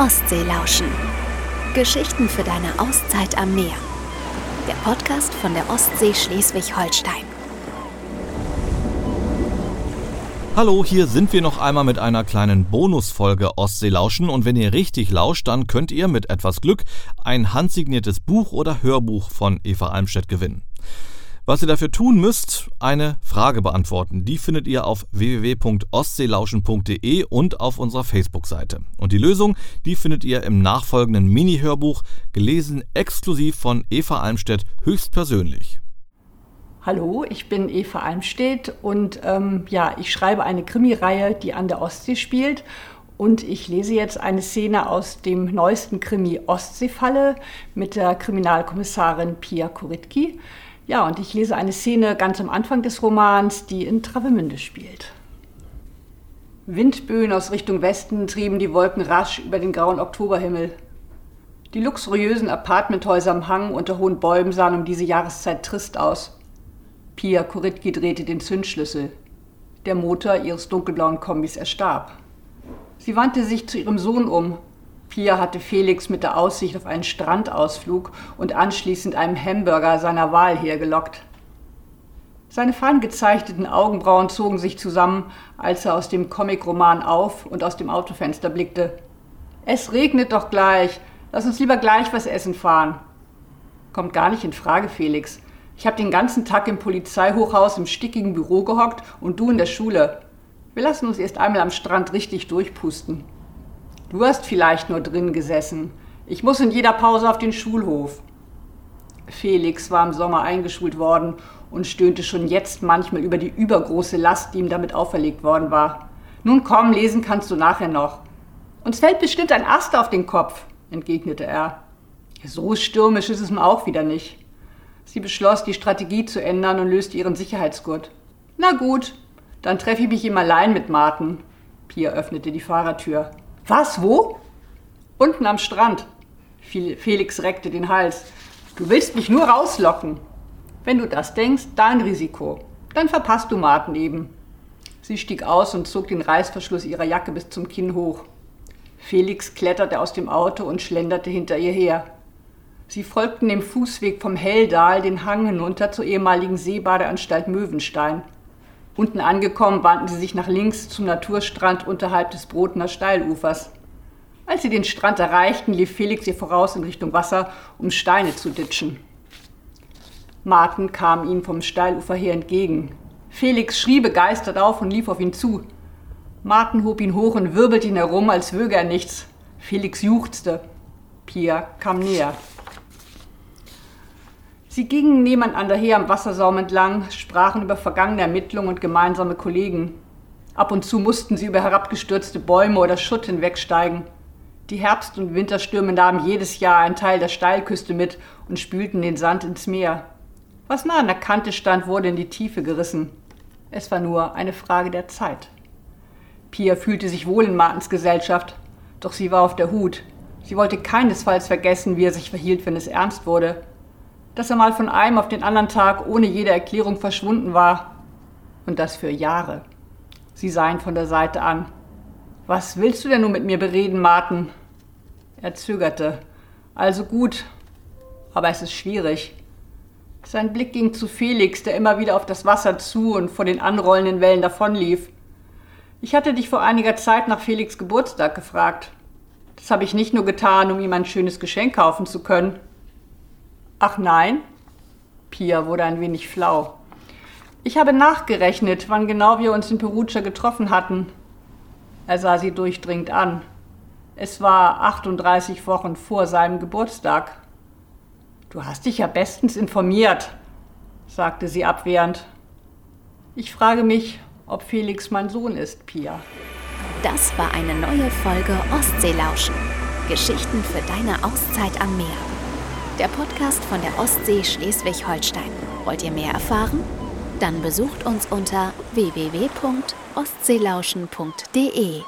Ostsee lauschen. Geschichten für deine Auszeit am Meer. Der Podcast von der Ostsee Schleswig-Holstein. Hallo, hier sind wir noch einmal mit einer kleinen Bonusfolge Ostsee lauschen und wenn ihr richtig lauscht, dann könnt ihr mit etwas Glück ein handsigniertes Buch oder Hörbuch von Eva Almstedt gewinnen. Was ihr dafür tun müsst, eine Frage beantworten. Die findet ihr auf www.ostseelauschen.de und auf unserer Facebook-Seite. Und die Lösung, die findet ihr im nachfolgenden Mini-Hörbuch, gelesen exklusiv von Eva Almstedt höchstpersönlich. Hallo, ich bin Eva Almstedt und ähm, ja, ich schreibe eine Krimireihe, die an der Ostsee spielt. Und ich lese jetzt eine Szene aus dem neuesten Krimi Ostseefalle mit der Kriminalkommissarin Pia Kuritki. Ja, und ich lese eine Szene ganz am Anfang des Romans, die in Travemünde spielt. Windböen aus Richtung Westen trieben die Wolken rasch über den grauen Oktoberhimmel. Die luxuriösen Apartmenthäuser am Hang unter hohen Bäumen sahen um diese Jahreszeit trist aus. Pia Kuritki drehte den Zündschlüssel. Der Motor ihres dunkelblauen Kombis erstarb. Sie wandte sich zu ihrem Sohn um, Pia hatte Felix mit der Aussicht auf einen Strandausflug und anschließend einem Hamburger seiner Wahl hergelockt. Seine fein gezeichneten Augenbrauen zogen sich zusammen, als er aus dem Comicroman auf und aus dem Autofenster blickte. Es regnet doch gleich. Lass uns lieber gleich was essen fahren. Kommt gar nicht in Frage, Felix. Ich habe den ganzen Tag im Polizeihochhaus im stickigen Büro gehockt und du in der Schule. Wir lassen uns erst einmal am Strand richtig durchpusten. Du hast vielleicht nur drin gesessen. Ich muss in jeder Pause auf den Schulhof. Felix war im Sommer eingeschult worden und stöhnte schon jetzt manchmal über die übergroße Last, die ihm damit auferlegt worden war. Nun komm, lesen kannst du nachher noch. Uns fällt bestimmt ein Ast auf den Kopf, entgegnete er. So stürmisch ist es mir auch wieder nicht. Sie beschloss, die Strategie zu ändern und löste ihren Sicherheitsgurt. Na gut, dann treffe ich mich ihm allein mit Martin. Pia öffnete die Fahrertür. Was, wo? Unten am Strand. Felix reckte den Hals. Du willst mich nur rauslocken. Wenn du das denkst, dein Risiko. Dann verpasst du Martin eben. Sie stieg aus und zog den Reißverschluss ihrer Jacke bis zum Kinn hoch. Felix kletterte aus dem Auto und schlenderte hinter ihr her. Sie folgten dem Fußweg vom Helldal den Hang hinunter zur ehemaligen Seebadeanstalt Möwenstein. Unten angekommen, wandten sie sich nach links zum Naturstrand unterhalb des Brotner Steilufers. Als sie den Strand erreichten, lief Felix ihr voraus in Richtung Wasser, um Steine zu ditschen. Martin kam ihnen vom Steilufer her entgegen. Felix schrie begeistert auf und lief auf ihn zu. Martin hob ihn hoch und wirbelte ihn herum, als wöge er nichts. Felix juchzte. Pia kam näher. Sie gingen nebeneinander her am Wassersaum entlang, sprachen über vergangene Ermittlungen und gemeinsame Kollegen. Ab und zu mussten sie über herabgestürzte Bäume oder Schutt hinwegsteigen. Die Herbst- und Winterstürme nahmen jedes Jahr einen Teil der Steilküste mit und spülten den Sand ins Meer. Was nah an der Kante stand, wurde in die Tiefe gerissen. Es war nur eine Frage der Zeit. Pia fühlte sich wohl in Martens Gesellschaft, doch sie war auf der Hut. Sie wollte keinesfalls vergessen, wie er sich verhielt, wenn es ernst wurde dass er mal von einem auf den anderen Tag ohne jede Erklärung verschwunden war. Und das für Jahre. Sie sah ihn von der Seite an. Was willst du denn nun mit mir bereden, Martin? Er zögerte. Also gut, aber es ist schwierig. Sein Blick ging zu Felix, der immer wieder auf das Wasser zu und vor den anrollenden Wellen davonlief. Ich hatte dich vor einiger Zeit nach Felix Geburtstag gefragt. Das habe ich nicht nur getan, um ihm ein schönes Geschenk kaufen zu können. Ach nein? Pia wurde ein wenig flau. Ich habe nachgerechnet, wann genau wir uns in Perugia getroffen hatten. Er sah sie durchdringend an. Es war 38 Wochen vor seinem Geburtstag. Du hast dich ja bestens informiert, sagte sie abwehrend. Ich frage mich, ob Felix mein Sohn ist, Pia. Das war eine neue Folge Ostseelauschen. Geschichten für deine Auszeit am Meer der Podcast von der Ostsee Schleswig-Holstein. Wollt ihr mehr erfahren? Dann besucht uns unter www.ostseelauschen.de.